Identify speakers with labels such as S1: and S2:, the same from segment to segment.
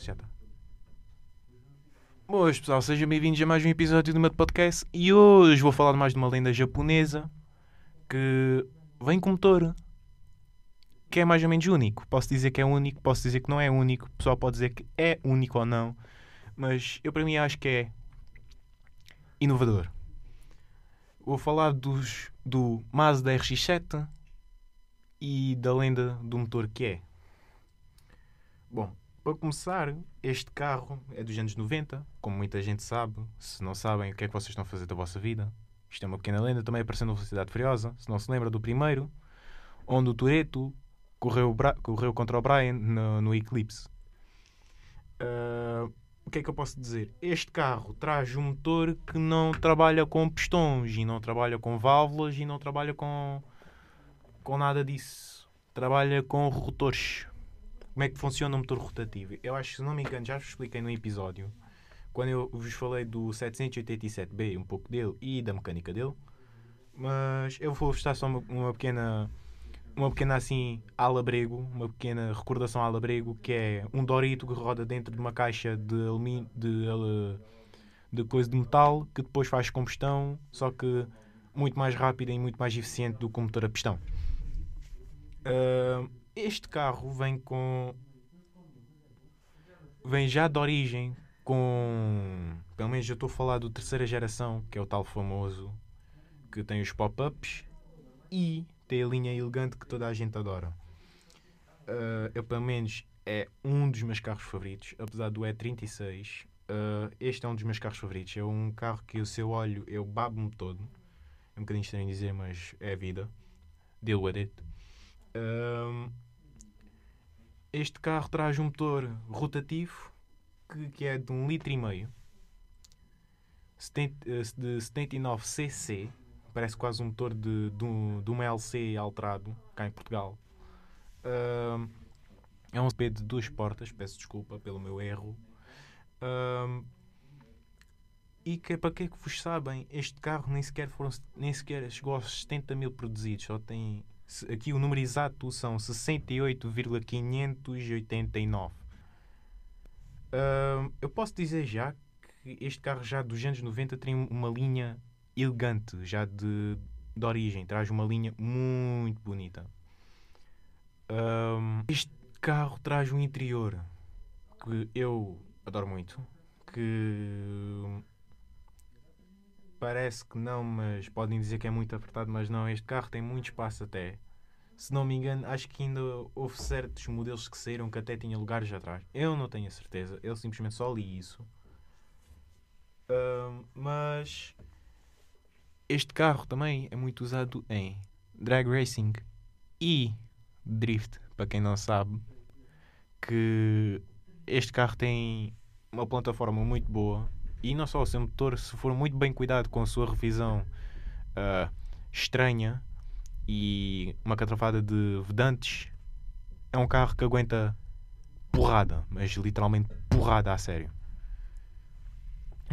S1: Já está. Boas pessoal, sejam bem-vindos a mais um episódio do meu podcast e hoje vou falar mais de uma lenda japonesa que vem com motor que é mais ou menos único. Posso dizer que é único, posso dizer que não é único, o pessoal pode dizer que é único ou não, mas eu para mim acho que é inovador. Vou falar dos, do Mazda RX-7 e da lenda do motor que é. Bom, para começar, este carro é dos anos 90, como muita gente sabe. Se não sabem, o que é que vocês estão a fazer da vossa vida? Isto é uma pequena lenda, também apareceu no Velocidade Furiosa. Se não se lembra do primeiro, onde o Toreto correu, correu contra o Brian no, no Eclipse. Uh, o que é que eu posso dizer? Este carro traz um motor que não trabalha com pistões e não trabalha com válvulas e não trabalha com, com nada disso. Trabalha com rotores. Como é que funciona o motor rotativo? Eu acho se não me engano, já vos expliquei no episódio, quando eu vos falei do 787B, um pouco dele e da mecânica dele. Mas eu vou estar só uma, uma pequena uma pequena assim alabrego, uma pequena recordação alabrego, que é um Dorito que roda dentro de uma caixa de alumínio, de, de coisa de metal, que depois faz combustão, só que muito mais rápida e muito mais eficiente do que o motor a pistão. Uh, este carro vem com. vem já de origem com. pelo menos eu estou a falar do terceira geração, que é o tal famoso que tem os pop-ups e tem a linha elegante que toda a gente adora. Uh, eu, pelo menos, é um dos meus carros favoritos, apesar do E36. Uh, ah, este é um dos meus carros favoritos. É um carro que o seu olho eu babo-me todo. É um bocadinho estranho dizer, mas é a vida. Deal with it. Uh, este carro traz um motor rotativo que, que é de um litro e meio de 79 cc parece quase um motor de, de, um, de uma LC alterado, cá em Portugal. Uh, é um SP de duas portas, peço desculpa pelo meu erro. Uh, e que para que é que vos sabem, este carro nem sequer, foram, nem sequer chegou aos 70 mil produzidos, só tem aqui o número exato são 68,589. Uh, eu posso dizer já que este carro já dos anos 90 tem uma linha elegante, já de, de origem, traz uma linha muito bonita. Um, este carro traz um interior que eu adoro muito, que parece que não, mas podem dizer que é muito apertado, mas não, este carro tem muito espaço até. Se não me engano, acho que ainda houve certos modelos que saíram que até tinha lugares atrás. Eu não tenho a certeza, eu simplesmente só li isso. Uh, mas este carro também é muito usado em drag racing e drift, para quem não sabe, que este carro tem uma plataforma muito boa e não só o seu motor, se for muito bem cuidado com a sua revisão uh, estranha e uma catrafada de vedantes, é um carro que aguenta porrada, mas literalmente porrada a sério.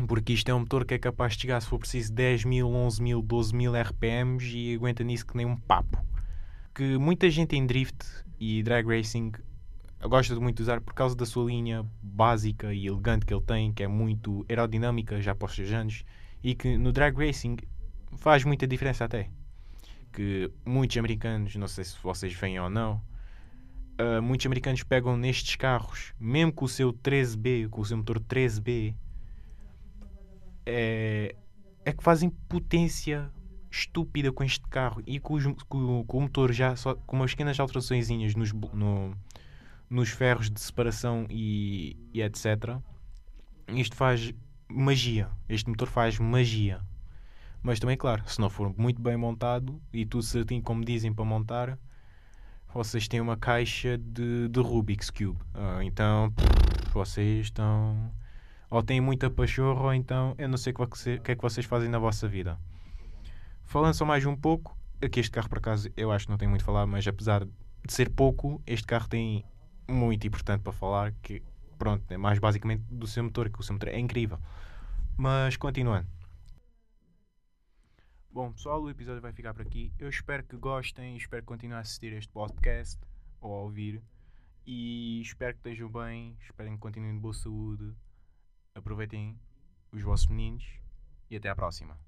S1: Porque isto é um motor que é capaz de chegar, se for preciso, 10 mil, 11 mil, 12 mil RPMs e aguenta nisso que nem um papo. Que muita gente em drift e drag racing gosta de muito usar por causa da sua linha básica e elegante que ele tem, que é muito aerodinâmica já para os seus anos, e que no drag racing faz muita diferença até. Que muitos americanos, não sei se vocês veem ou não, uh, muitos americanos pegam nestes carros, mesmo com o seu 13B, com o seu motor 13B, é, é que fazem potência estúpida com este carro e com, os, com, com o motor já só com umas pequenas alterações nos, no, nos ferros de separação e, e etc. Isto faz magia. Este motor faz magia. Mas também, claro, se não for muito bem montado e tudo certinho como dizem para montar, vocês têm uma caixa de, de Rubik's Cube. Uh, então, pff, vocês estão ou têm muita pachorra, ou então eu não sei o que é que vocês fazem na vossa vida. Falando só mais um pouco, aqui este carro por acaso eu acho que não tem muito a falar, mas apesar de ser pouco, este carro tem muito importante para falar, que pronto, é mais basicamente do seu motor, que o seu motor é incrível. Mas continuando. Bom, pessoal, o episódio vai ficar por aqui. Eu espero que gostem, espero que continuem a assistir este podcast ou a ouvir. E espero que estejam bem, espero que continuem de boa saúde. Aproveitem os vossos meninos e até à próxima.